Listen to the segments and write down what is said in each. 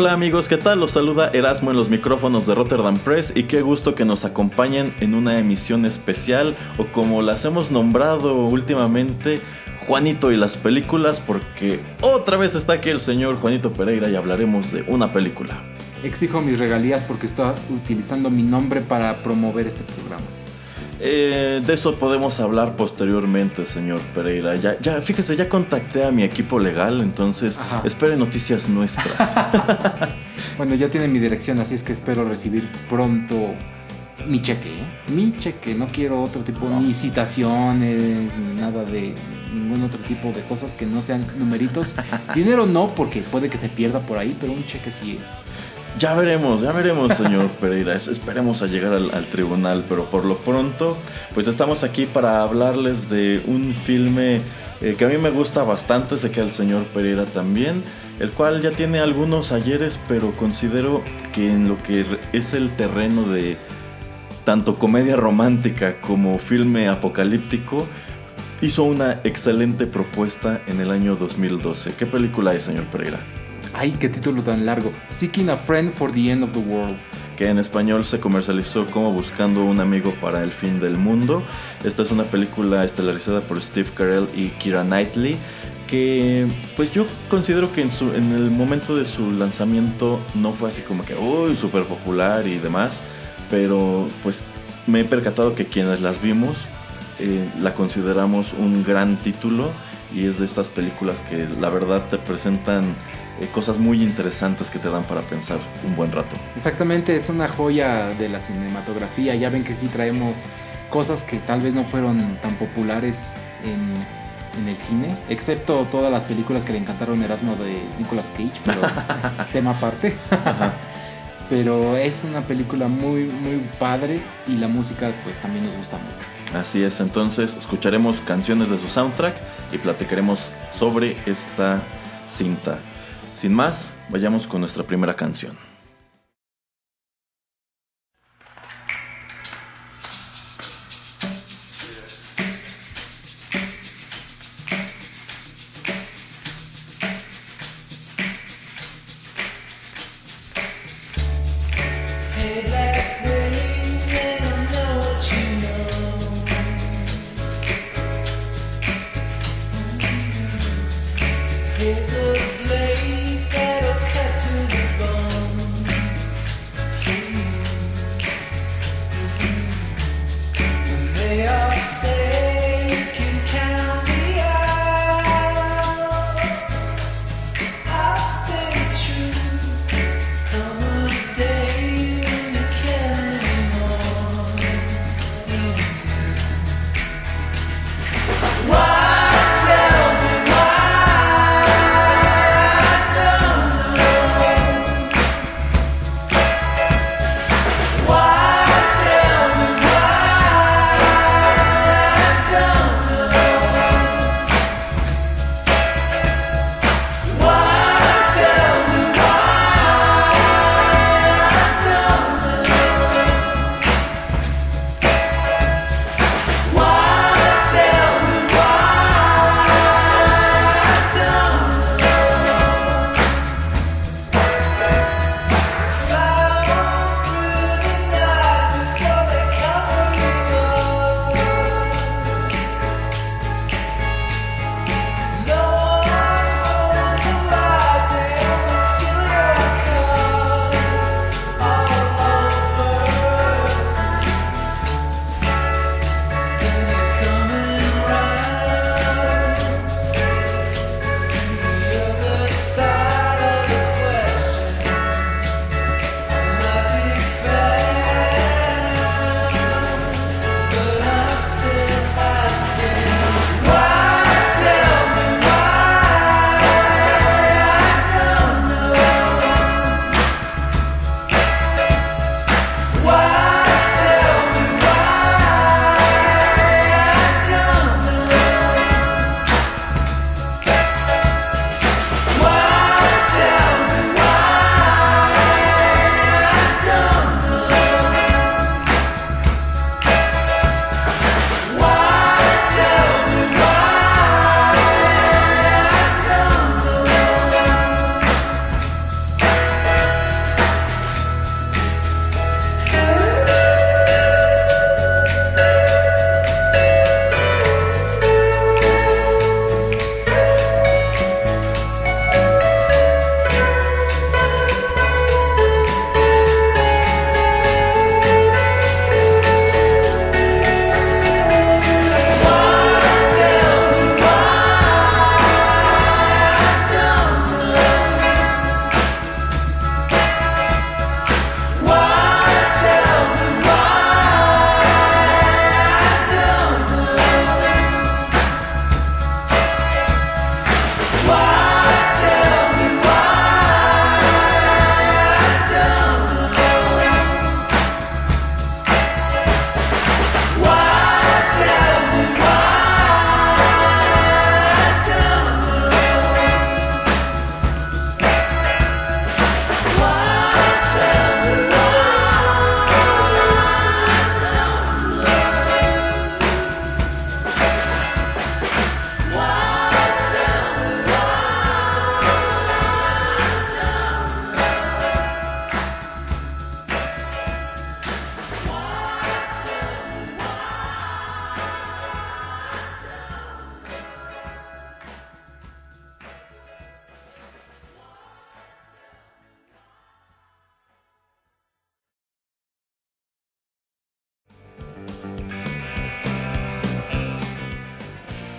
Hola amigos, ¿qué tal? Los saluda Erasmo en los micrófonos de Rotterdam Press y qué gusto que nos acompañen en una emisión especial o como las hemos nombrado últimamente, Juanito y las películas porque otra vez está aquí el señor Juanito Pereira y hablaremos de una película. Exijo mis regalías porque estoy utilizando mi nombre para promover este programa. Eh, de eso podemos hablar posteriormente, señor Pereira. Ya, ya, fíjese, ya contacté a mi equipo legal, entonces espere noticias nuestras. bueno, ya tiene mi dirección, así es que espero recibir pronto mi cheque. ¿eh? Mi cheque, no quiero otro tipo, ni citaciones, ni nada de ningún otro tipo de cosas que no sean numeritos. Dinero no, porque puede que se pierda por ahí, pero un cheque sí. Ya veremos, ya veremos, señor Pereira. Esperemos a llegar al, tribunal, pero por lo pronto, pues estamos aquí para hablarles de un filme eh, que a mí me gusta bastante, sé que al señor Pereira también, el cual ya tiene algunos ayeres, pero considero que en lo que es el terreno de tanto comedia romántica como filme apocalíptico, hizo una excelente propuesta en el año 2012. ¿Qué película es, señor Pereira? Ay, qué título tan largo. Seeking a Friend for the End of the World. Que en español se comercializó como Buscando un amigo para el fin del mundo. Esta es una película estelarizada por Steve Carell y Kira Knightley. Que pues yo considero que en, su, en el momento de su lanzamiento no fue así como que, uy, súper popular y demás. Pero pues me he percatado que quienes las vimos eh, la consideramos un gran título y es de estas películas que la verdad te presentan eh, cosas muy interesantes que te dan para pensar un buen rato. Exactamente, es una joya de la cinematografía. Ya ven que aquí traemos cosas que tal vez no fueron tan populares en, el cine, excepto todas las películas que le encantaron Erasmo de Nicolas Cage, pero tema aparte. pero es una película muy muy padre y la música pues también nos gusta mucho. Así es, entonces escucharemos canciones de su soundtrack y platicaremos sobre esta cinta. Sin más, vayamos con nuestra primera canción.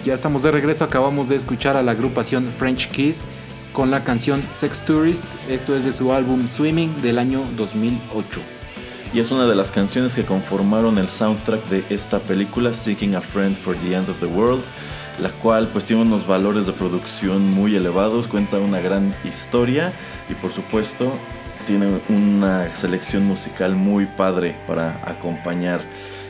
Ya estamos de regreso, acabamos de escuchar a la agrupación French Kiss con la canción Sex Tourist, esto es de su álbum Swimming del año 2008. Y es una de las canciones que conformaron el soundtrack de esta película, Seeking a Friend for the End of the World, la cual pues tiene unos valores de producción muy elevados, cuenta una gran historia y por supuesto tiene una selección musical muy padre para acompañar.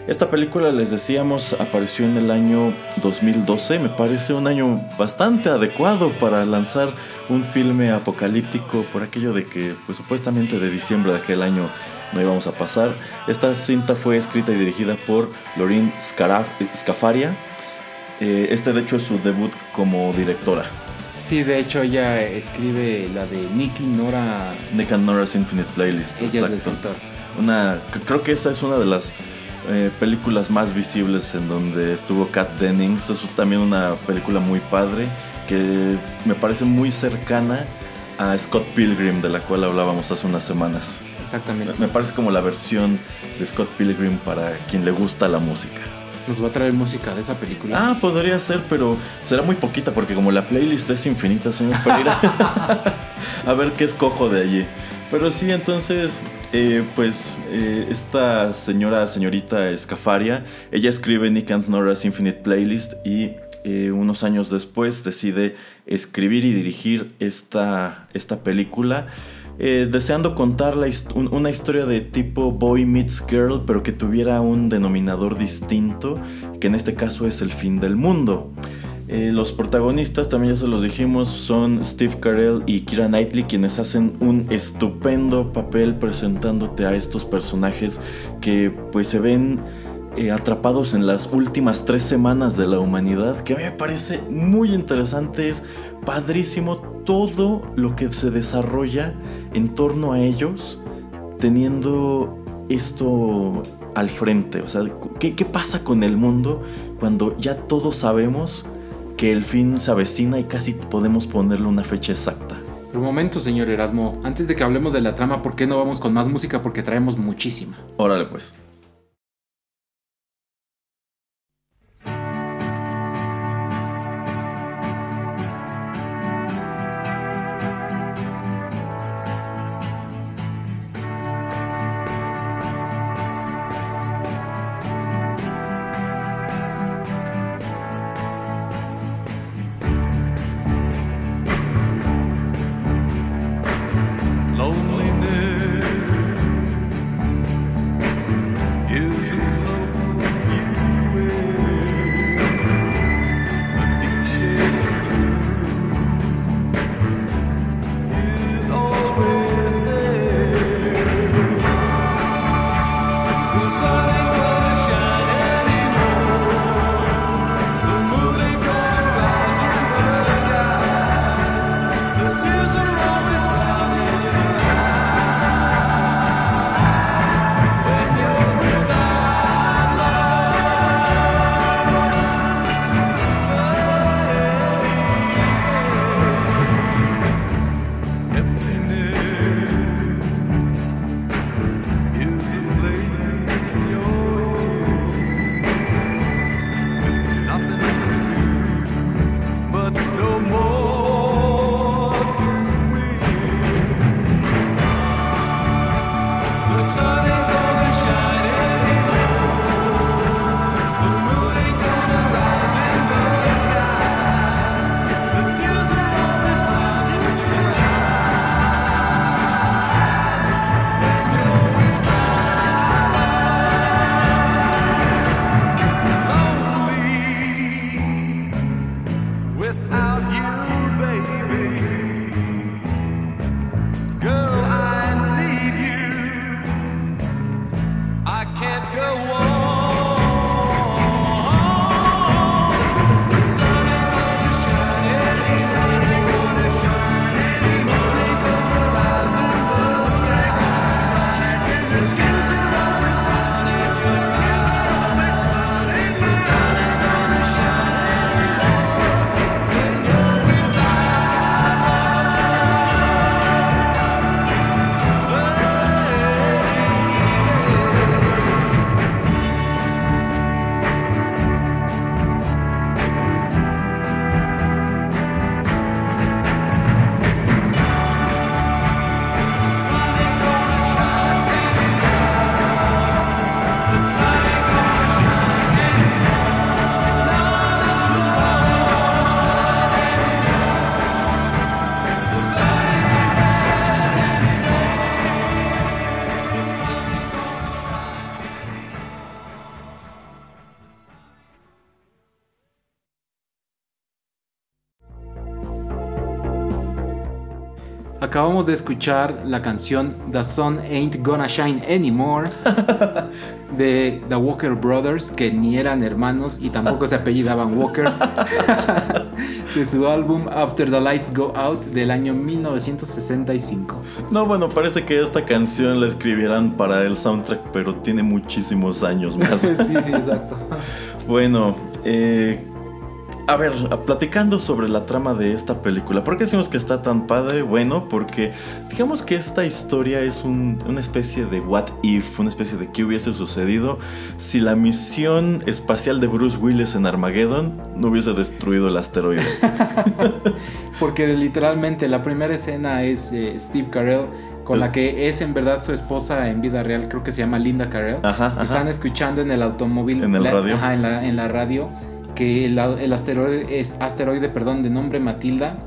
Esta película, les decíamos, apareció en el año 2012. Me parece un año bastante adecuado para lanzar un filme apocalíptico por aquello de que, pues supuestamente de diciembre de aquel año no íbamos a pasar. Esta cinta fue escrita y dirigida por Lorin Scafaria. Eh, este de hecho es su debut como directora. Sí, de hecho ella escribe la de Nicky Nora. Nick and Nora's Infinite Playlist. Ella es la Una, creo que esa es una de las eh, películas más visibles en donde estuvo Kat Dennings. Es también una película muy padre que me parece muy cercana a Scott Pilgrim, de la cual hablábamos hace unas semanas. Exactamente. Me parece como la versión de Scott Pilgrim para quien le gusta la música. ¿Nos va a traer música de esa película? Ah, podría ser, pero será muy poquita porque como la playlist es infinita, señor Pereira. a ver qué escojo de allí. Pero sí, entonces, eh, pues eh, esta señora, señorita Escafaria, ella escribe Nick and Nora's Infinite Playlist y eh, unos años después decide escribir y dirigir esta, esta película. deseando contar una historia de tipo Boy Meets Girl, pero que tuviera un denominador distinto, que en este caso es el fin del mundo. Eh, los protagonistas, también ya se los dijimos, son Steve Carell y Kira Knightley, quienes hacen un estupendo papel presentándote a estos personajes que pues se ven eh, atrapados en las últimas tres semanas de la humanidad, que a mí me parece muy interesante, es padrísimo todo lo que se desarrolla en torno a ellos, teniendo esto al frente, o sea, ¿qué, qué pasa con el mundo cuando ya todos sabemos? Que el fin se avecina y casi podemos ponerle una fecha exacta. Un momento, señor Erasmo, antes de que hablemos de la trama, ¿por qué no vamos con más música? Porque traemos muchísima. Órale pues. Acabamos de escuchar la canción The Sun Ain't Gonna Shine Anymore de The Walker Brothers, que ni eran hermanos y tampoco se apellidaban Walker, de su álbum After the Lights Go Out del año 1965. No, bueno, parece que esta canción la escribieran para el soundtrack, pero tiene muchísimos años más. sí, sí, exacto. bueno, eh, a ver, platicando sobre la trama de esta película, ¿por qué decimos que está tan padre? Bueno, porque digamos que esta historia es una especie de what if, una especie de qué hubiese sucedido si la misión espacial de Bruce Willis en Armageddon no hubiese destruido el asteroide. porque literalmente la primera escena es eh, Steve Carell con la que es en verdad su esposa en vida real, creo que se llama Linda Carell. Están escuchando en el automóvil. En el radio. Ajá, en la, en la radio que el, asteroide, es, asteroide perdón, de nombre Matilda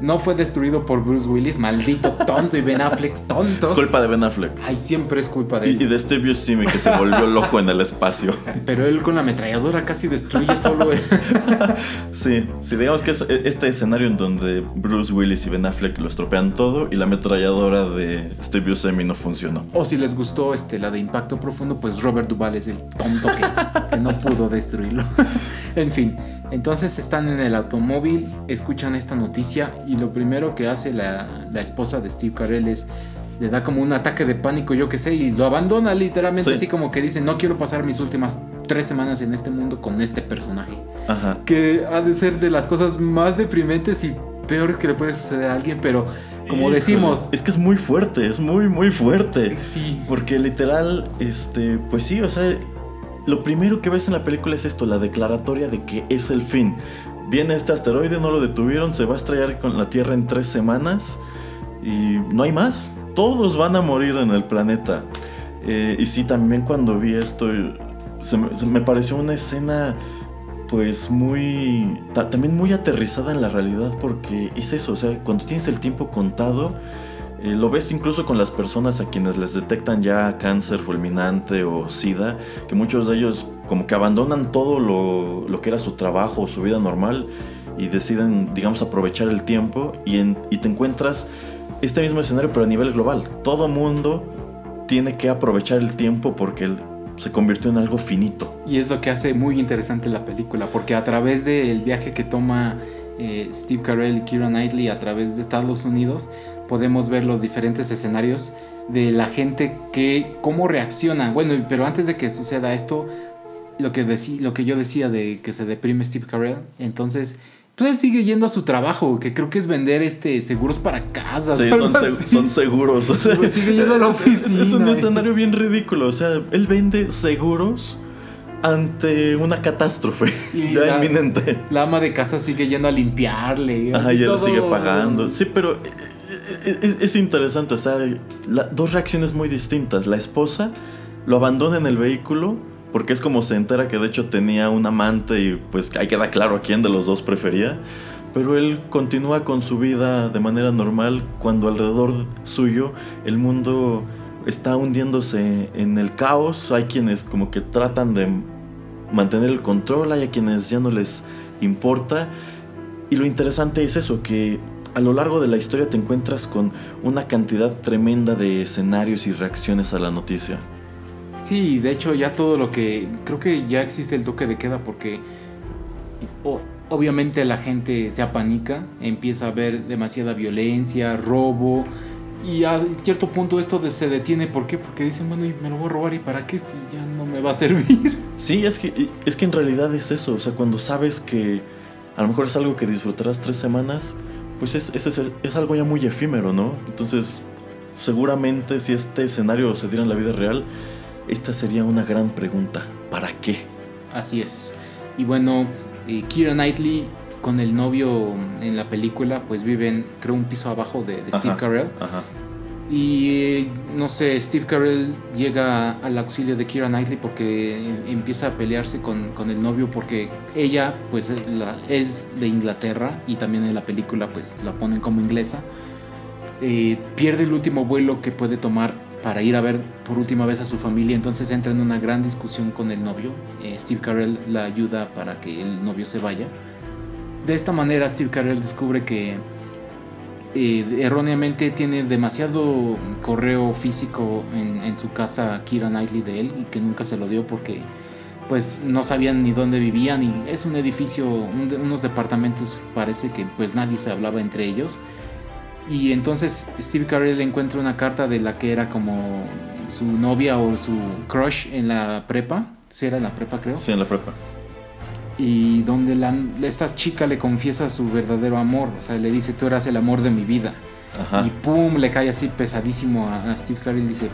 no fue destruido por Bruce Willis, maldito tonto y Ben Affleck tonto. Es culpa de Ben Affleck. Ay, siempre es culpa de él. Y, de Steve Buscemi que se volvió loco en el espacio. Pero él con la ametralladora casi destruye solo él. sí, sí, digamos que es este escenario en donde Bruce Willis y Ben Affleck lo estropean todo y la ametralladora de Steve Buscemi no funcionó. O si les gustó este, la de Impacto Profundo, pues Robert Duvall es el tonto que no pudo destruirlo. En fin, entonces están en el automóvil, escuchan esta noticia y lo primero que hace la, esposa de Steve Carell es le da como un ataque de pánico, yo qué sé, y lo abandona literalmente así como que dice, no quiero pasar mis últimas tres semanas en este mundo con este personaje. Ajá. Que ha de ser de las cosas más deprimentes y peores que le puede suceder a alguien, pero como decimos... Es que es muy fuerte, es muy, muy fuerte. Sí. Porque literal, este, pues sí, o sea, lo primero que ves en la película es esto, la declaratoria de que es el fin. Viene este asteroide, no lo detuvieron, se va a estrellar con la Tierra en tres semanas y no hay más. Todos van a morir en el planeta. Eh, y sí, también cuando vi esto, se me, pareció una escena pues muy también muy aterrizada en la realidad porque es eso, o sea, cuando tienes el tiempo contado, eh, lo ves incluso con las personas a quienes les detectan ya cáncer fulminante o sida, que muchos de ellos como que abandonan todo lo, que era su trabajo o su vida normal y deciden, digamos, aprovechar el tiempo y, te encuentras este mismo escenario pero a nivel global. Todo mundo tiene que aprovechar el tiempo porque se convirtió en algo finito. Y es lo que hace muy interesante la película, porque a través del viaje que toma eh, Steve Carell y Keira Knightley a través de Estados Unidos, podemos ver los diferentes escenarios de la gente que cómo reacciona. Bueno, pero antes de que suceda esto, lo que, lo que yo decía de que se deprime Steve Carell, entonces pues él sigue yendo a su trabajo, que creo que es vender este seguros para casas. Sí, son, seguros. O sea, pues sigue yendo a la oficina. Es un escenario bien ridículo. O sea, él vende seguros ante una catástrofe ya la, inminente. La ama de casa sigue yendo a limpiarle. Ajá, ya le sigue pagando. Sí, pero es, interesante, o sea, dos reacciones muy distintas. La esposa lo abandona en el vehículo porque es como se entera que de hecho tenía un amante y pues ahí queda claro a quién de los dos prefería. Pero él continúa con su vida de manera normal cuando alrededor suyo el mundo está hundiéndose en el caos. Hay quienes como que tratan de mantener el control, hay a quienes ya no les importa. Y lo interesante es eso, que a lo largo de la historia te encuentras con una cantidad tremenda de escenarios y reacciones a la noticia. Sí, de hecho ya todo lo que... Creo que ya existe el toque de queda porque obviamente la gente se apanica, empieza a ver demasiada violencia, robo y a cierto punto esto se detiene. ¿Por qué? Porque dicen, bueno, me lo voy a robar y para qué si ya no me va a servir. Sí, es que, es que en realidad es eso, o sea, cuando sabes que a lo mejor es algo que disfrutarás tres semanas, pues es, es, es, algo ya muy efímero, ¿no? Entonces, seguramente si este escenario se diera en la vida real, esta sería una gran pregunta. ¿Para qué? Así es. Y bueno, eh, Kira Knightley con el novio en la película, pues viven, creo, un piso abajo de, Steve Carell. Ajá. Y no sé, Steve Carell llega al auxilio de Kira Knightley porque empieza a pelearse con, el novio porque ella pues es de Inglaterra y también en la película pues la ponen como inglesa. Eh, pierde el último vuelo que puede tomar para ir a ver por última vez a su familia, entonces entra en una gran discusión con el novio. Eh, Steve Carell la ayuda para que el novio se vaya. De esta manera Steve Carell descubre que eh, erróneamente tiene demasiado correo físico en, su casa Kira Knightley de él y que nunca se lo dio porque pues no sabían ni dónde vivían y es un edificio, unos departamentos parece que pues nadie se hablaba entre ellos y entonces Steve Carell encuentra una carta de la que era como su novia o su crush en la prepa. Si era en la prepa, creo. Sí, en la prepa. Y donde la, esta chica le confiesa su verdadero amor. O sea, le dice, tú eras el amor de mi vida. Ajá. Y pum, le cae así pesadísimo a, Steve Carell. Dice,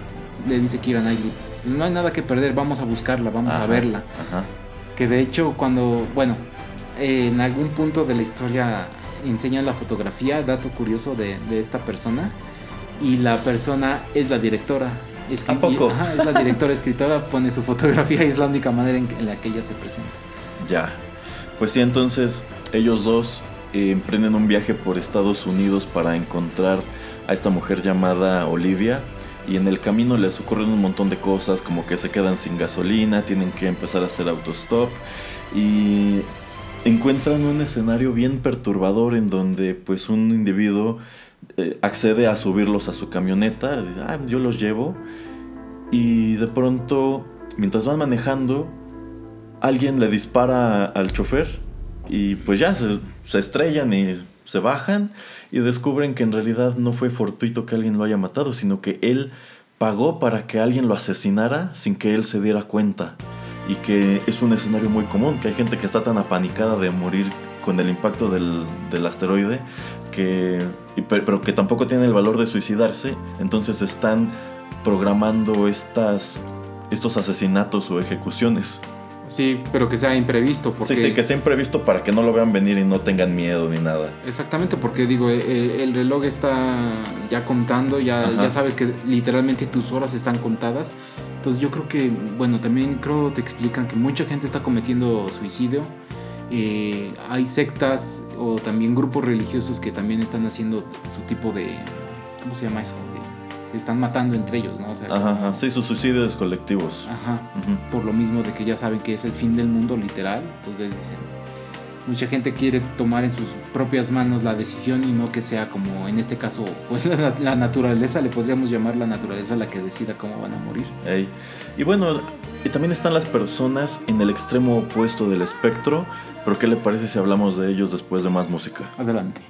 le dice Kira Knightley, no hay nada que perder, vamos a buscarla, vamos a verla. Ajá. Que de hecho cuando, bueno, en algún punto de la historia enseñan la fotografía, dato curioso de, esta persona, y la persona es la directora. Es, ¿A poco? es la directora escritora, pone su fotografía y es la única manera en, la que ella se presenta. Ya. Pues sí, entonces ellos dos eh, emprenden un viaje por Estados Unidos para encontrar a esta mujer llamada Olivia. Y en el camino les ocurren un montón de cosas, como que se quedan sin gasolina, tienen que empezar a hacer autostop. Y encuentran un escenario bien perturbador en donde pues un individuo eh, accede a subirlos a su camioneta, ah, yo los llevo y de pronto mientras van manejando alguien le dispara al chofer y pues ya se, se estrellan y se bajan y descubren que en realidad no fue fortuito que alguien lo haya matado, sino que él pagó para que alguien lo asesinara sin que él se diera cuenta y que es un escenario muy común, que hay gente que está tan apanicada de morir con el impacto del, del asteroide, que, pero que tampoco tiene el valor de suicidarse, entonces están programando estas, estos asesinatos o ejecuciones. Sí, pero que sea imprevisto. Porque... Sí, sí, que sea imprevisto para que no lo vean venir y no tengan miedo ni nada. Exactamente, porque digo, el, reloj está ya contando, ya, ya sabes que literalmente tus horas están contadas. Entonces yo creo que, bueno, también creo te explican que mucha gente está cometiendo suicidio. Eh, hay sectas o también grupos religiosos que también están haciendo su tipo de... ¿Cómo se llama eso? Están matando entre ellos, ¿no? ajá, sí, sus suicidios colectivos. Ajá, por lo mismo de que ya saben que es el fin del mundo literal, entonces dicen, mucha gente quiere tomar en sus propias manos la decisión y no que sea como en este caso, pues la, naturaleza, le podríamos llamar la naturaleza la que decida cómo van a morir. Y bueno, y también están las personas en el extremo opuesto del espectro, pero ¿qué le parece si hablamos de ellos después de más música? Adelante.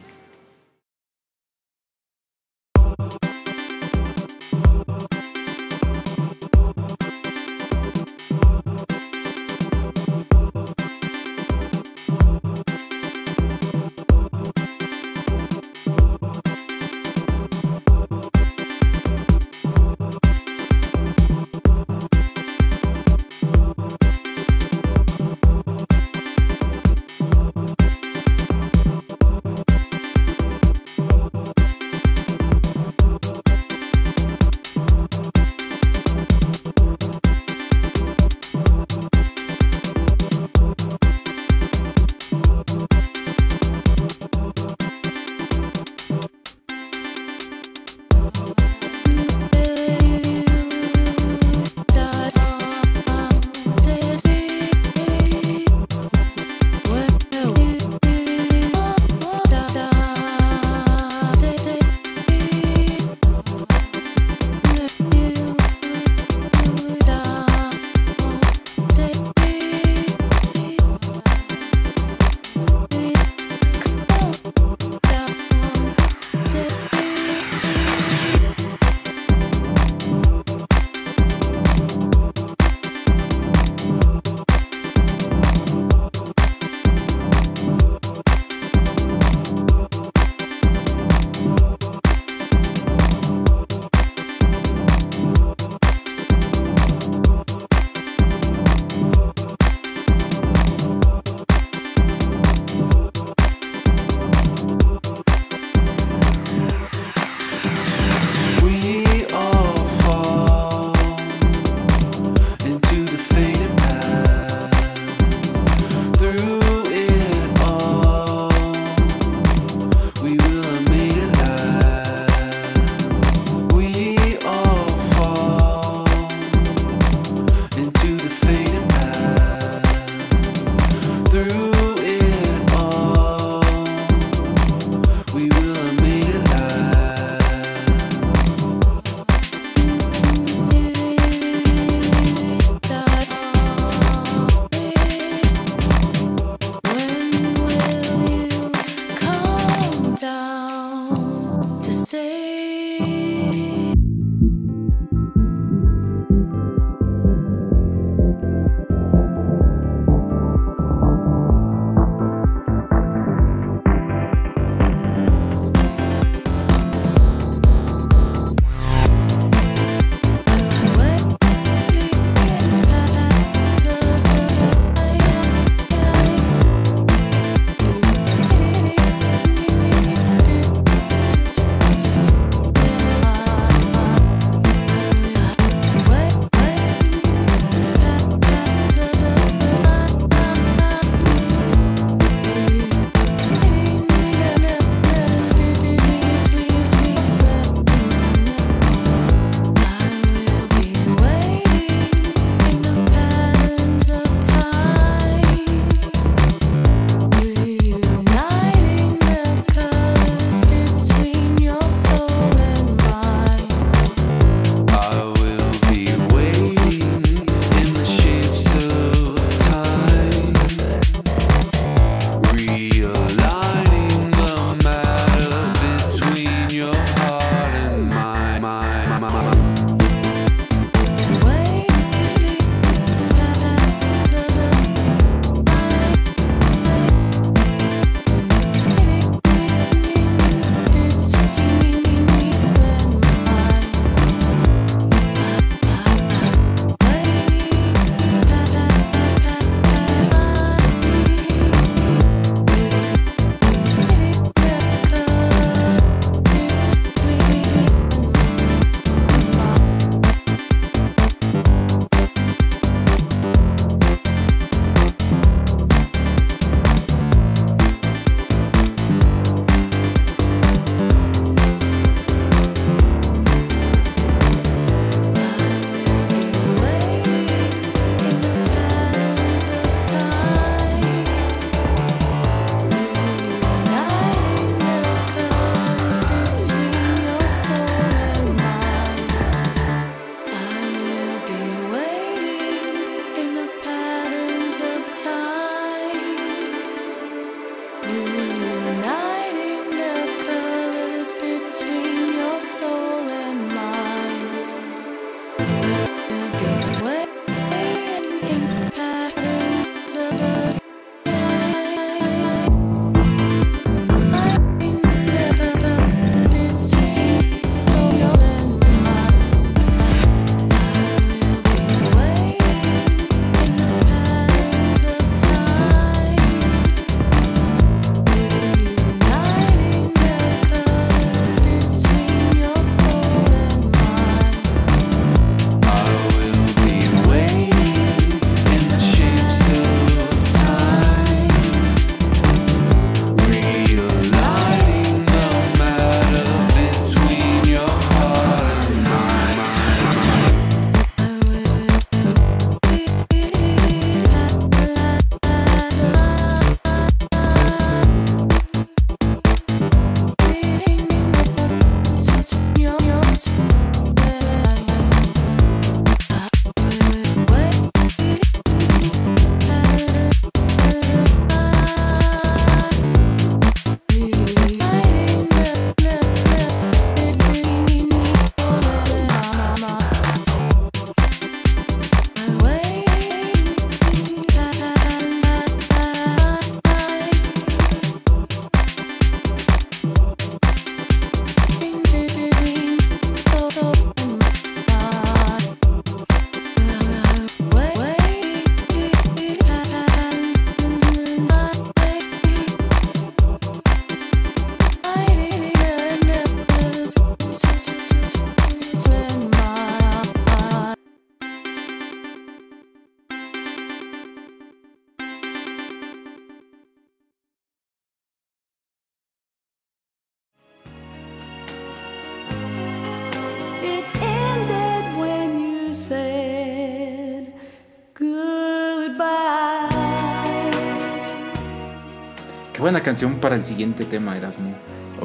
Buena canción para el siguiente tema, Erasmo.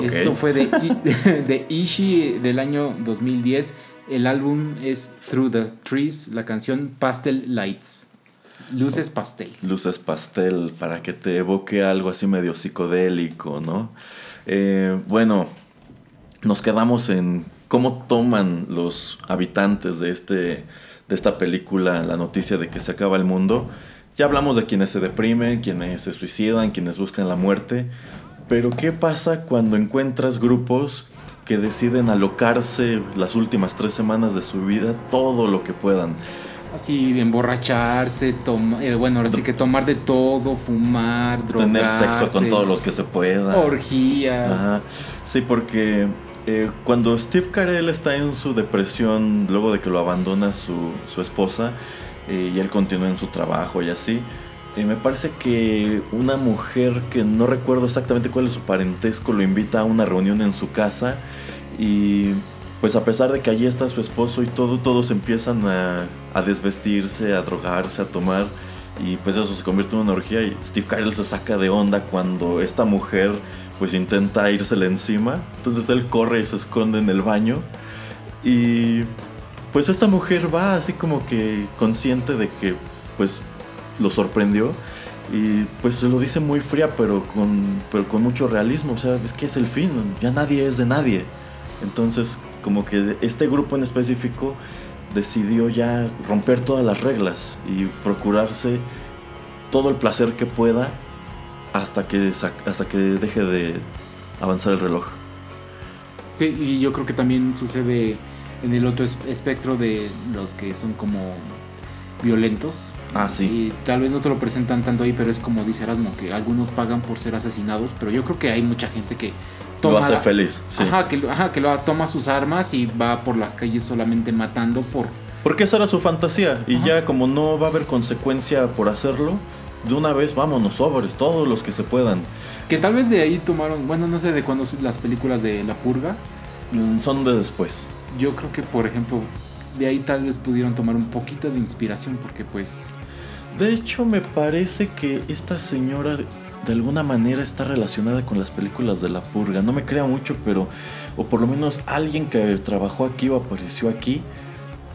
Esto fue de, de Ishi del año 2010. El álbum es Through the Trees, la canción Pastel Lights. Luces pastel. Luces pastel para que te evoque algo así medio psicodélico, ¿no? Eh, bueno, nos quedamos en cómo toman los habitantes de, este, de esta película la noticia de que se acaba el mundo. Ya hablamos de quienes se deprimen, quienes se suicidan, quienes buscan la muerte. Pero ¿qué pasa cuando encuentras grupos que deciden alocarse las últimas tres semanas de su vida todo lo que puedan? Así, emborracharse, toma, eh, bueno, ahora sí que tomar de todo, fumar, drogarse. Tener sexo con todos los que se puedan. Orgías. Ajá. Sí, porque eh, cuando Steve Carell está en su depresión, luego de que lo abandona su, su esposa, eh, y él continúa en su trabajo y así, eh, me parece que una mujer que no recuerdo exactamente cuál es su parentesco lo invita a una reunión en su casa y pues a pesar de que allí está su esposo y todo, todos empiezan a, a desvestirse, a drogarse, a tomar y pues eso se convierte en una orgía y Steve Carell se saca de onda cuando esta mujer pues intenta írsele encima. Entonces él corre y se esconde en el baño. Y pues esta mujer va así como que consciente de que pues lo sorprendió. Y pues se lo dice muy fría, pero con, pero con mucho realismo. O sea, es que es el fin, ya nadie es de nadie. Entonces, como que este grupo en específico decidió ya romper todas las reglas y procurarse todo el placer que pueda hasta que, hasta que deje de avanzar el reloj. Sí, y yo creo que también sucede en el otro espectro de los que son como violentos. Ah, sí. Y tal vez no te lo presentan tanto ahí, pero es como dice Erasmo, que algunos pagan por ser asesinados, pero yo creo que hay mucha gente que toma... Lo hace feliz, sí. Ajá, que, ajá, que lo, toma sus armas y va por las calles solamente matando por... Porque esa era su fantasía, y ajá. ya como no va a haber consecuencia por hacerlo, de una vez vámonos sobres, todos los que se puedan. Que tal vez de ahí tomaron, bueno, no sé de cuándo las películas de La Purga. Mm, Son de después. Yo creo que, por ejemplo, de ahí tal vez pudieron tomar un poquito de inspiración porque pues... De hecho, me parece que esta señora de alguna manera está relacionada con las películas de La Purga. No me crea mucho, pero... O por lo menos alguien que trabajó aquí o apareció aquí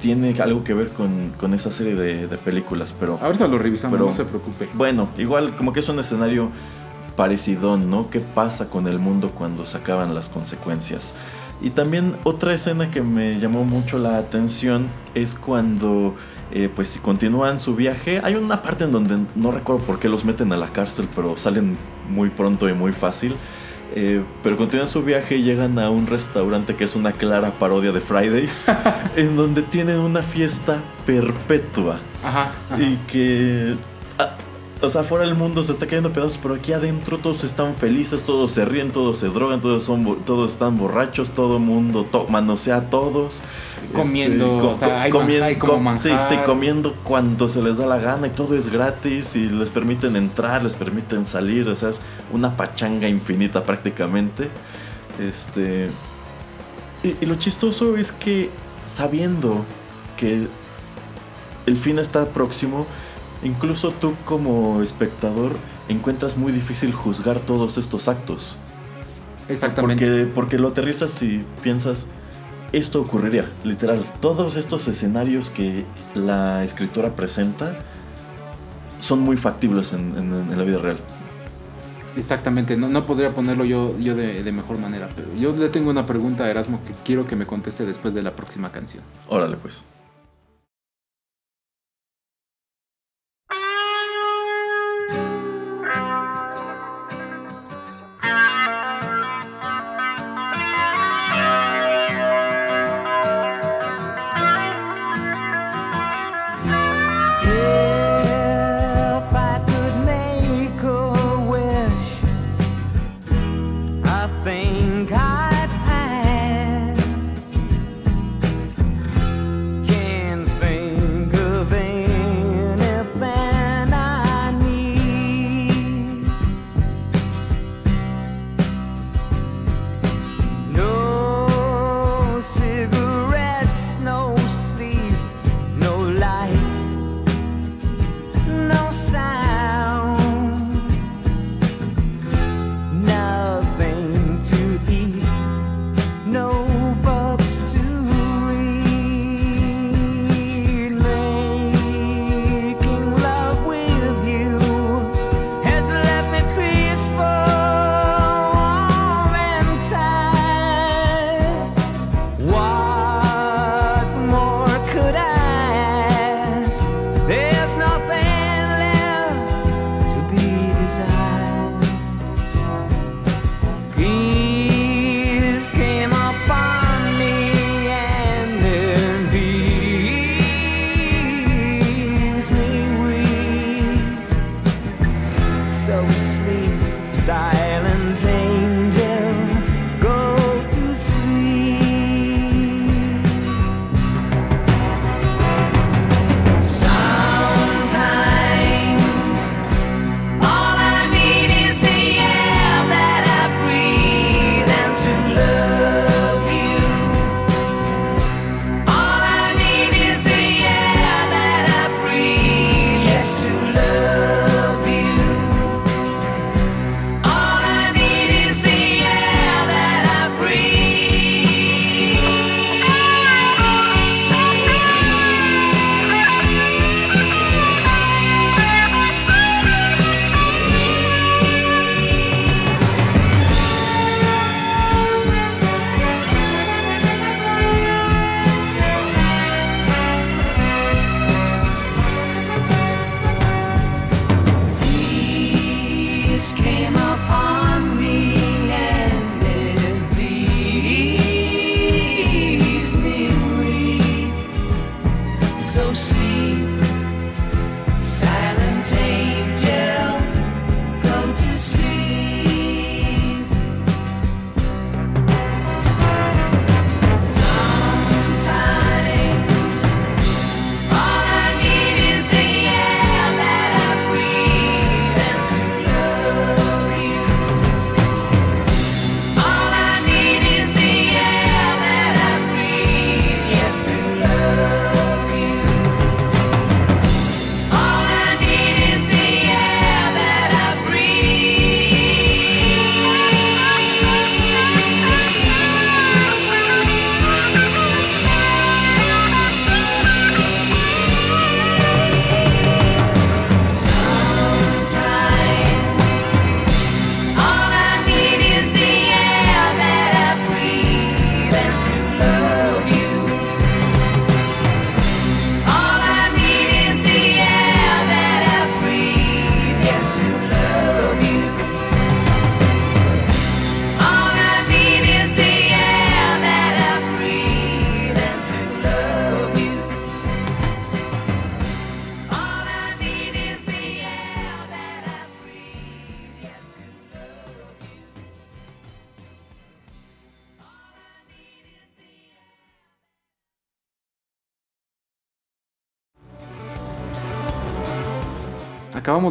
tiene algo que ver con, con esa serie de, de, películas, pero... Ahorita lo revisamos, pero, no se preocupe. Bueno, igual como que es un escenario parecido, ¿no? ¿Qué pasa con el mundo cuando se acaban las consecuencias? Y también otra escena que me llamó mucho la atención es cuando eh, pues continúan su viaje. Hay una parte en donde no recuerdo por qué los meten a la cárcel, pero salen muy pronto y muy fácil. Eh, pero continúan su viaje y llegan a un restaurante que es una clara parodia de Fridays, en donde tienen una fiesta perpetua. Ajá, ajá. Y que o sea, afuera el mundo se está cayendo a pedazos, pero aquí adentro todos están felices, todos se ríen, todos se drogan, todos son todos están borrachos, todo el mundo to manosea a todos. Comiendo, este, o sea, hay comiendo, como sí, sí, comiendo cuanto se les da la gana y todo es gratis y les permiten entrar, les permiten salir, o sea, es una pachanga infinita prácticamente. Este. Y, y lo chistoso es que sabiendo que el fin está próximo, incluso tú como espectador encuentras muy difícil juzgar todos estos actos. Exactamente. Porque, porque lo aterrizas y piensas, esto ocurriría, literal. Todos estos escenarios que la escritora presenta son muy factibles en, en, en la vida real. Exactamente, no, no podría ponerlo yo, yo de, de, mejor manera, pero yo le tengo una pregunta a Erasmo que quiero que me conteste después de la próxima canción. Órale pues.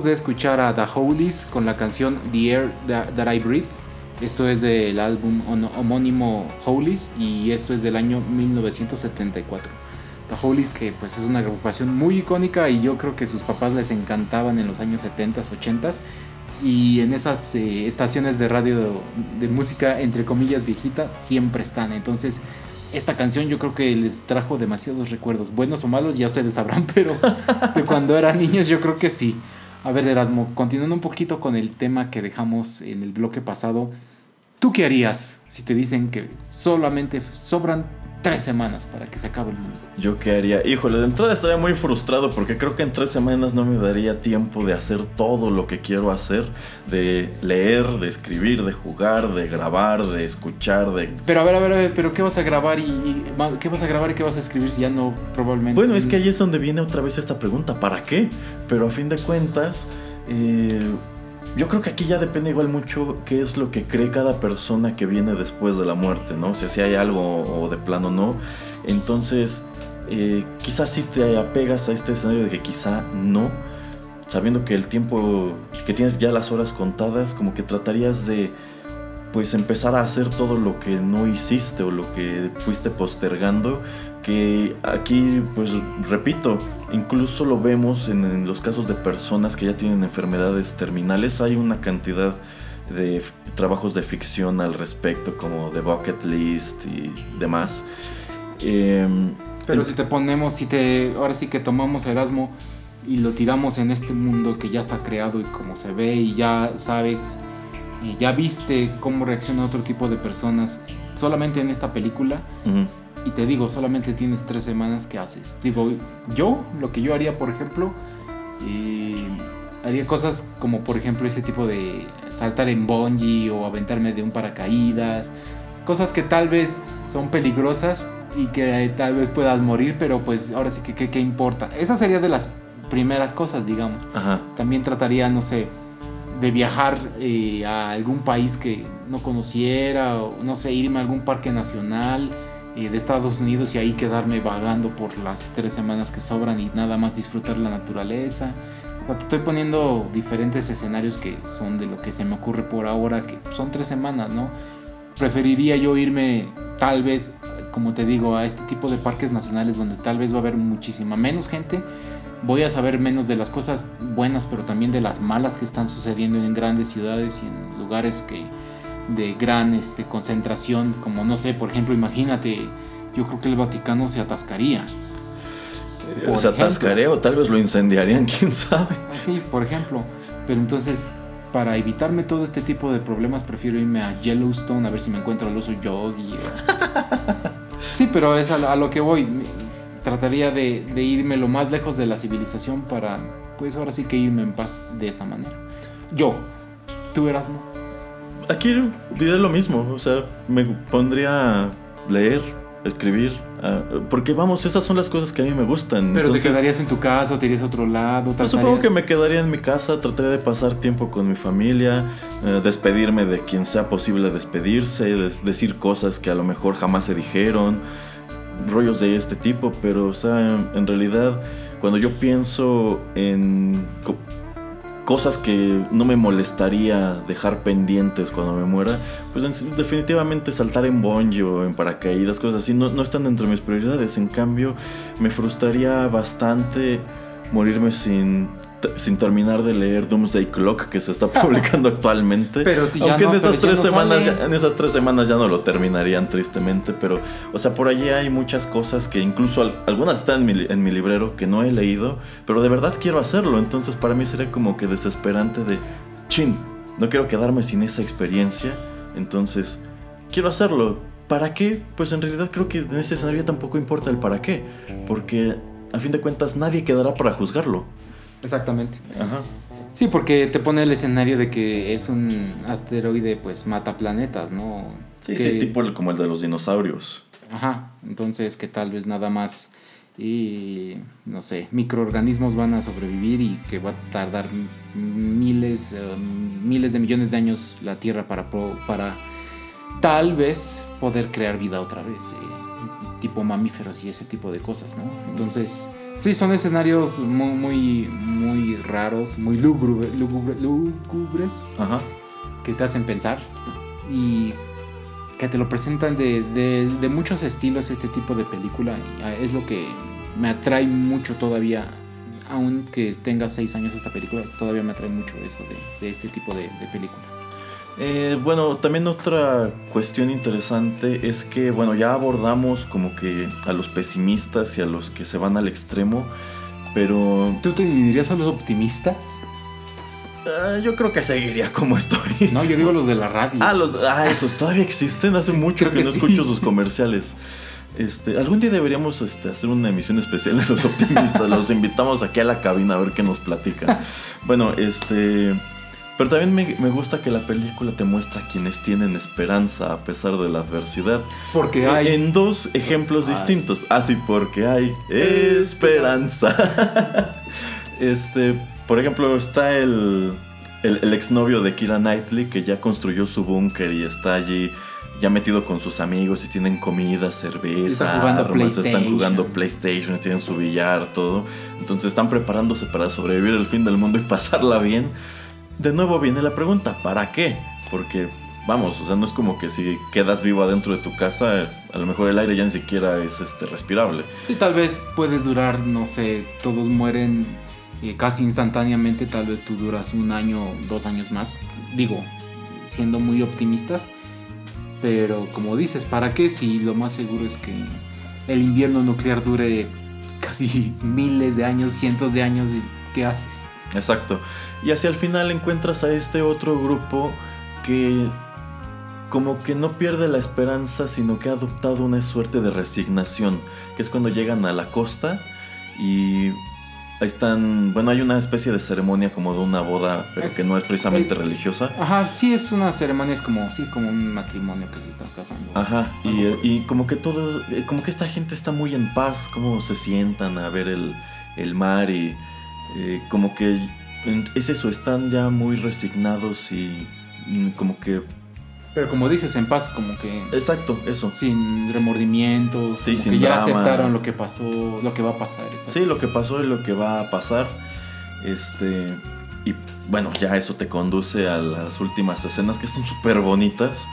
Acabamos de escuchar a The Holies con la canción The Air That I Breathe. Esto es del álbum homónimo Holies y esto es del año 1974. The Holies que pues es una agrupación muy icónica y yo creo que sus papás les encantaban en los años 70s, 80s y en esas eh, estaciones de radio de, música entre comillas viejita siempre están. Entonces esta canción yo creo que les trajo demasiados recuerdos, buenos o malos, ya ustedes sabrán, pero de cuando eran niños yo creo que sí. A ver, Erasmo, continuando un poquito con el tema que dejamos en el bloque pasado, ¿tú qué harías si te dicen que solamente sobran tres semanas para que se acabe el mundo. Yo qué haría, híjole, de entrada estaría muy frustrado porque creo que en tres semanas no me daría tiempo de hacer todo lo que quiero hacer, de leer, de escribir, de jugar, de grabar, de escuchar, de... Pero a ver, a ver, a ver, pero ¿qué vas a grabar y, qué vas a grabar y qué vas a escribir si ya no probablemente... Bueno, es que ahí es donde viene otra vez esta pregunta, ¿para qué? Pero a fin de cuentas... Eh, yo creo que aquí ya depende igual mucho qué es lo que cree cada persona que viene después de la muerte, ¿no? O sea, si hay algo o de plano no. Entonces, eh, quizás si te apegas a este escenario de que quizá no, sabiendo que el tiempo, que tienes ya las horas contadas, como que tratarías de, pues, empezar a hacer todo lo que no hiciste o lo que fuiste postergando que aquí, pues repito, incluso lo vemos en, los casos de personas que ya tienen enfermedades terminales, hay una cantidad de trabajos de ficción al respecto, como The Bucket List y demás. Em, Pero si te ponemos, si te, ahora sí que tomamos Erasmo y lo tiramos en este mundo que ya está creado y como se ve y ya sabes, y ya viste cómo reacciona otro tipo de personas solamente en esta película y te digo, solamente tienes tres semanas, ¿qué haces? Digo, yo, lo que yo haría, por ejemplo, eh, haría cosas como, por ejemplo, ese tipo de saltar en bungee o aventarme de un paracaídas, cosas que tal vez son peligrosas y que tal vez puedas morir, pero pues ahora sí que qué importa. Esa sería de las primeras cosas, digamos. También trataría, no sé, de viajar eh, a algún país que no conociera, o no sé, irme a algún parque nacional de Estados Unidos y ahí quedarme vagando por las tres semanas que sobran y nada más disfrutar la naturaleza. te estoy poniendo diferentes escenarios que son de lo que se me ocurre por ahora, que son tres semanas, ¿no? Preferiría yo irme tal vez, como te digo, a este tipo de parques nacionales donde tal vez va a haber muchísima menos gente. Voy a saber menos de las cosas buenas, pero también de las malas que están sucediendo en grandes ciudades y en lugares que, de gran este, concentración, como no sé, por ejemplo, imagínate, yo creo que el Vaticano se atascaría. se atascaría o tal vez lo incendiarían, quién sabe. Ah, sí, por ejemplo. Pero entonces, para evitarme todo este tipo de problemas, prefiero irme a Yellowstone a ver si me encuentro al oso Yogi. sí, pero es a, lo que voy. Trataría de, de irme lo más lejos de la civilización para, pues ahora sí que irme en paz de esa manera. Yo, tú Erasmo aquí diré lo mismo, o sea, me pondría a leer, escribir, porque vamos, esas son las cosas que a mí me gustan. Pero te quedarías en tu casa o te irías a otro lado. Pues supongo que me quedaría en mi casa, trataría de pasar tiempo con mi familia, eh, despedirme de quien sea posible despedirse, decir cosas que a lo mejor jamás se dijeron, rollos de este tipo, pero o sea, en realidad cuando yo pienso en cosas que no me molestaría dejar pendientes cuando me muera, pues definitivamente saltar en bungee o en paracaídas, cosas así, no, no están dentro de mis prioridades. En cambio, me frustraría bastante morirme sin sin terminar de leer Doomsday Clock que se está publicando actualmente. Pero si Aunque en esas tres semanas ya, en esas tres semanas ya no lo terminarían tristemente, pero o sea, por allí hay muchas cosas que incluso algunas están en mi, en mi librero que no he leído, pero de verdad quiero hacerlo, entonces para mí sería como que desesperante de chin, no quiero quedarme sin esa experiencia, entonces quiero hacerlo. ¿Para qué? Pues en realidad creo que en ese escenario tampoco importa el para qué, porque a fin de cuentas nadie quedará para juzgarlo. Exactamente. Ajá. Sí, porque te pone el escenario de que es un asteroide, pues mata planetas, ¿no? Sí, sí, tipo como el de los dinosaurios. Ajá, entonces que tal vez nada más, y, no sé, microorganismos van a sobrevivir y que va a tardar miles, eh, miles de millones de años la Tierra para, para tal vez poder crear vida otra vez. Tipo mamíferos y ese tipo de cosas, ¿no? Entonces, sí, son escenarios muy, muy, muy raros, muy lúgubres, lúgubres, Ajá. que te hacen pensar y que te lo presentan de, de, de muchos estilos este tipo de película ah, es lo que me atrae mucho todavía aunque tenga seis años esta película todavía me atrae mucho eso de, de este tipo de, de película Eh, bueno, también otra cuestión interesante es que, bueno, ya abordamos como que a los pesimistas y a los que se van al extremo, pero ¿tú te dirías a los optimistas? eh, yo creo que seguiría como estoy. no yo digo los de la radio Ah, los, ah, esos todavía existen. Hace Sí, mucho que, que no sí. escucho sus comerciales. Este, algún día deberíamos este, hacer una emisión especial de los optimistas. los invitamos aquí a la cabina a ver qué nos platican. Bueno, este. Pero también me, me gusta que la película te muestra a quienes tienen esperanza a pesar de la adversidad. porque hay En dos ejemplos distintos. Así porque hay esperanza. este, por ejemplo, está el, el, el exnovio de Kira Knightley que ya construyó su búnker y está allí ya metido con sus amigos y tienen comida, cerveza, Están jugando armas, están PlayStation. jugando PlayStation, tienen su billar, todo. Entonces están preparándose para sobrevivir el fin del mundo y pasarla bien. De nuevo viene la pregunta, ¿para qué? Porque vamos, o sea, no es como que si quedas vivo adentro de tu casa, a lo mejor el aire ya ni siquiera es este respirable. Sí, tal vez puedes durar, no sé, todos mueren eh, casi instantáneamente, tal vez tú duras un año, dos años más, digo, siendo muy optimistas, pero como dices, ¿para qué si lo más seguro es que el invierno nuclear dure casi miles de años, cientos de años y qué haces? Exacto. Y hacia el final encuentras a este otro grupo que como que no pierde la esperanza, sino que ha adoptado una suerte de resignación, que es cuando llegan a la costa y ahí están, bueno, hay una especie de ceremonia como de una boda, pero Es- que no es precisamente el- religiosa. Ajá, sí es una ceremonia, es como, sí, como un matrimonio que se está casando. Ajá, y, y como que todo, eh, como que esta gente está muy en paz, como se sientan a ver el, el mar y eh, como que es eso, están ya muy resignados y mm, como que... Pero como dices, en paz, como que Exacto, eso. sin remordimientos, Sí, como sin que ya drama. aceptaron lo que pasó, lo que va a pasar. exacto. Sí, lo que pasó y lo que va a pasar. Este... Y bueno, ya eso te conduce a las últimas escenas que están súper bonitas.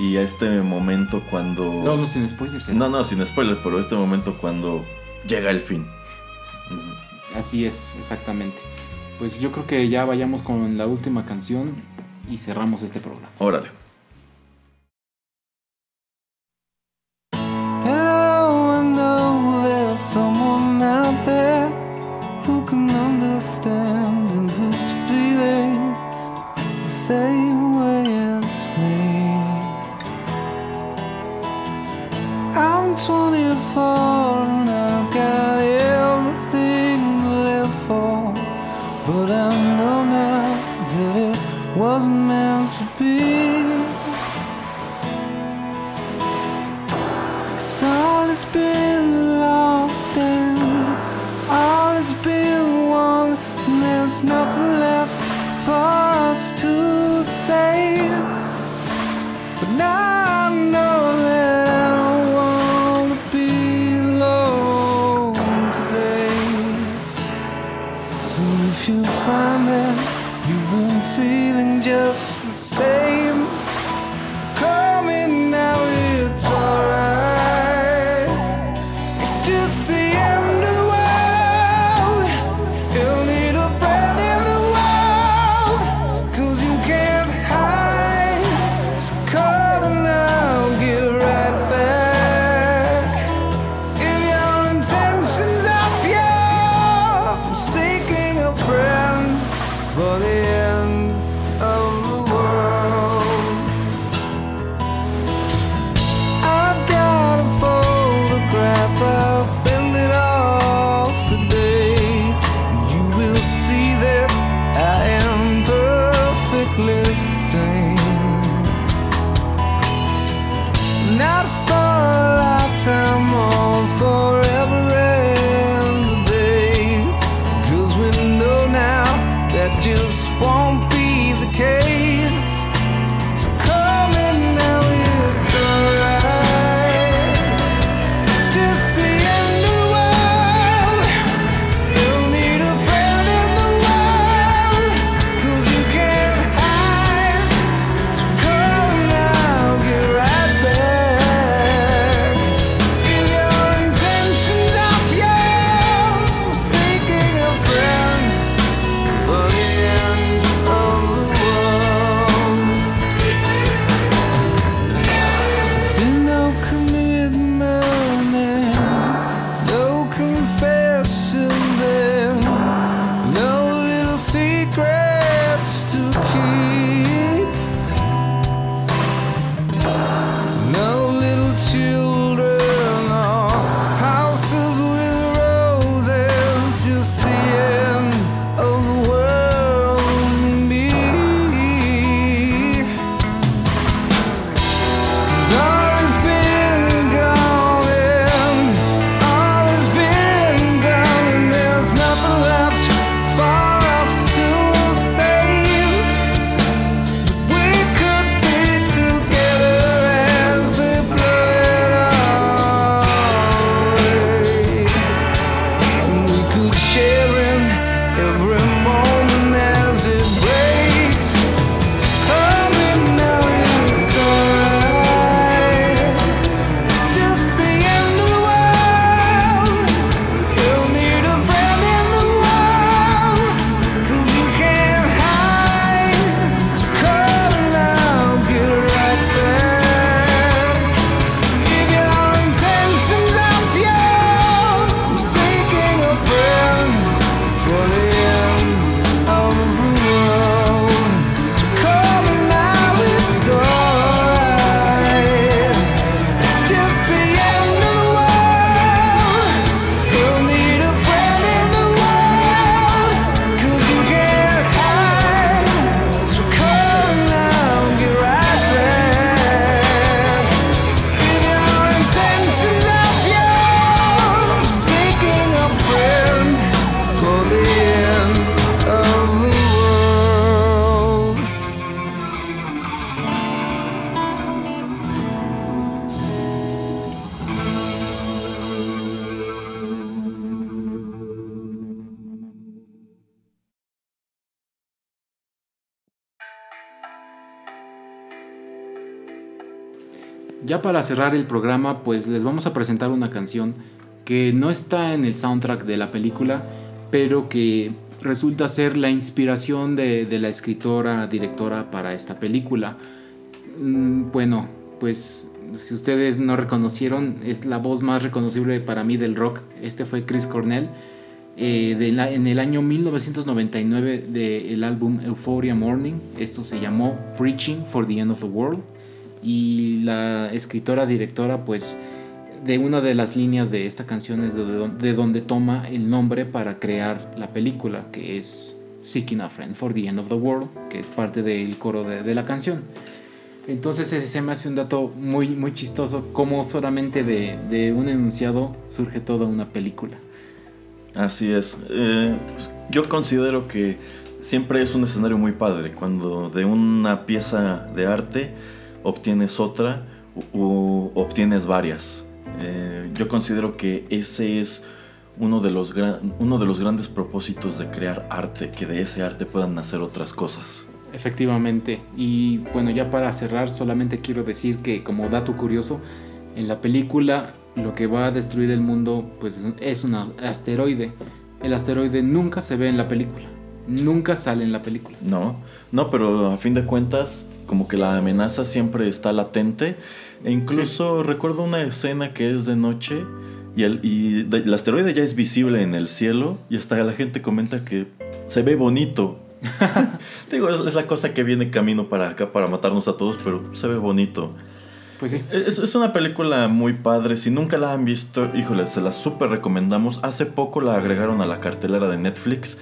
Y a este momento cuando... No, no sin spoilers. ¿eh? no, no, sin spoiler, pero este momento cuando llega el fin. Así es, exactamente. Pues yo creo que ya vayamos con la última canción y cerramos este programa. Órale. you were feeling just the same. Ya para cerrar el programa, pues les vamos a presentar una canción que no está en el soundtrack de la película, pero que resulta ser la inspiración de, la escritora, directora para esta película. Mm, Bueno, pues si ustedes no reconocieron, es la voz más reconocible para mí del rock. Este fue Chris Cornell. eh, en el año 1999 del álbum Euphoria Morning. Esto se llamó Preaching for the End of the World. Y la escritora, directora, pues de una de las líneas de esta canción es de, don- de donde toma el nombre para crear la película, que es Seeking a Friend for the End of the World, que es parte del coro de, la canción. Entonces ese se me hace un dato muy, muy chistoso, como solamente de, de un enunciado surge toda una película. Así es. Eh, pues, yo considero que siempre es un escenario muy padre cuando de una pieza de arte obtienes otra u obtienes varias. Eh, yo considero que ese es uno de, los gran- uno de los grandes propósitos de crear arte, que de ese arte puedan nacer otras cosas. Efectivamente. Y bueno, ya para cerrar, solamente quiero decir que como dato curioso, en la película lo que va a destruir el mundo pues es un asteroide. El asteroide nunca se ve en la película. Nunca sale en la película. No, no, pero a fin de cuentas, como que la amenaza siempre está latente. E incluso recuerdo una escena que es de noche y el, y de- el asteroide ya es visible en el cielo y hasta la gente comenta que se ve bonito. Digo, es, es la cosa que viene camino para acá para matarnos a todos, pero se ve bonito. Pues sí. Es, es una película muy padre. Si nunca la han visto, híjole, se la súper recomendamos. Hace poco la agregaron a la cartelera de Netflix.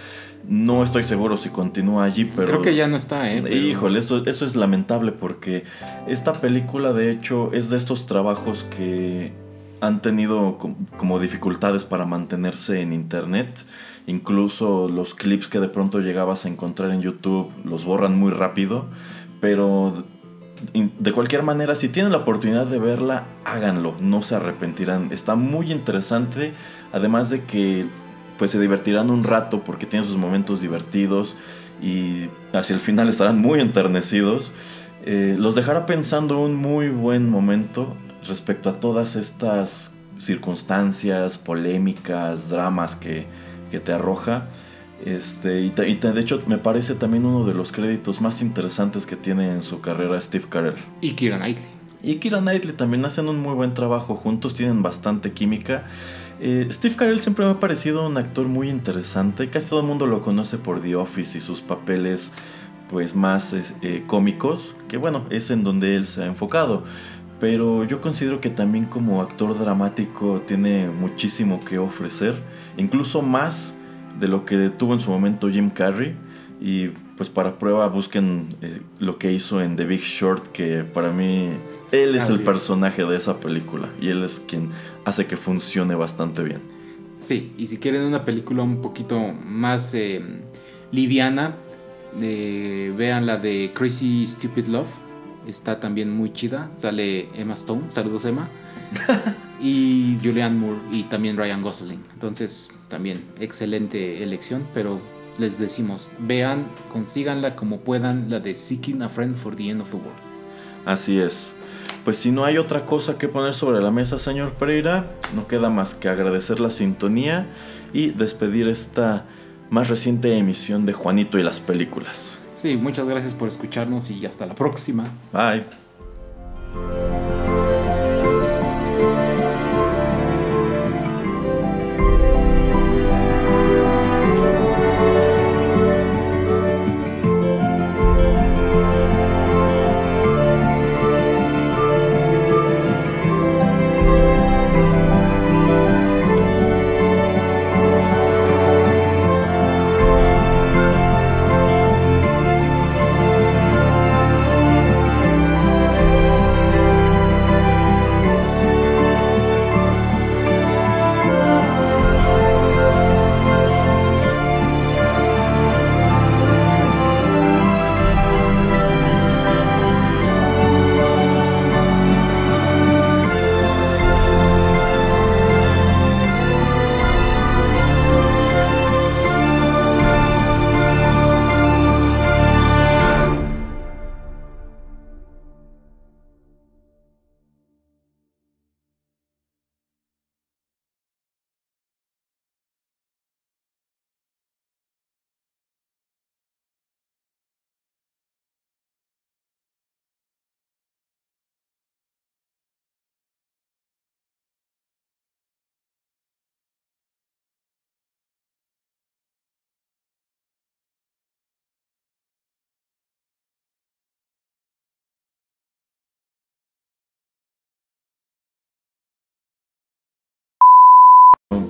No estoy seguro si continúa allí, pero. Creo que ya no está, ¿eh? Pero- Híjole, eso es lamentable porque esta película de hecho es de estos trabajos que han tenido com- como dificultades para mantenerse en internet. Incluso los clips que de pronto llegabas a encontrar en YouTube los borran muy rápido. Pero de cualquier manera, si tienen la oportunidad de verla, háganlo, no se arrepentirán. Está muy interesante, además de que pues se divertirán un rato porque tiene sus momentos divertidos y hacia el final estarán muy enternecidos. Eh, los dejará pensando un muy buen momento respecto a todas estas circunstancias, polémicas, dramas que, que te arroja. Este, y, te- y te- de hecho me parece también uno de los créditos más interesantes que tiene en su carrera Steve Carell. Y Kira Knightley. Y Kira Knightley también hacen un muy buen trabajo juntos, tienen bastante química. Eh, Steve Carell siempre me ha parecido un actor muy interesante, casi todo el mundo lo conoce por The Office y sus papeles pues más eh, cómicos, que bueno, es en donde él se ha enfocado. Pero yo considero que también como actor dramático tiene muchísimo que ofrecer, incluso más de lo que tuvo en su momento Jim Carrey. Y pues para prueba busquen eh, lo que hizo en The Big Short, que para mí él es Así el es. personaje de esa película y él es quien hace que funcione bastante bien. Sí, y si quieren una película un poquito más eh, liviana, eh, vean la de Crazy Stupid Love. Está también muy chida. Sale Emma Stone, saludos Emma. y Julianne Moore y también Ryan Gosling. Entonces, también excelente elección, pero les decimos, vean, consíganla como puedan, la de Seeking a Friend for the End of the World. Así es. Pues si no hay otra cosa que poner sobre la mesa, señor Pereira, no queda más que agradecer la sintonía y despedir esta más reciente emisión de Juanito y las películas. Sí, muchas gracias por escucharnos y hasta la próxima. Bye.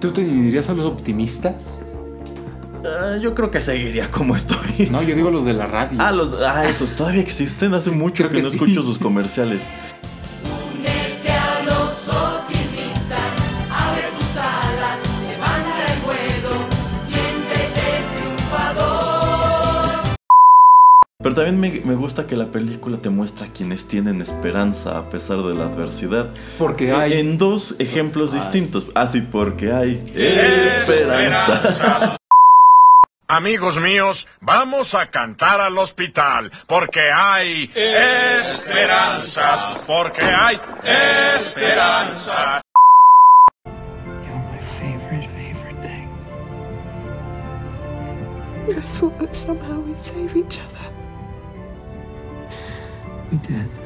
¿Tú te dividirías a los optimistas? Ah, yo creo que seguiría como estoy. No, yo digo los de la radio. Ah, los, ah, esos todavía existen. Hace mucho que, que no sí. escucho sus comerciales. Pero también me, me gusta que la película te muestra a quienes tienen esperanza a pesar de la adversidad. Porque hay. En dos ejemplos distintos. Así porque hay esperanza. Amigos míos, vamos a cantar al hospital, porque hay esperanzas, porque hay esperanzas. You're my favorite, favorite thing. I thought that somehow we'd save each other. We did.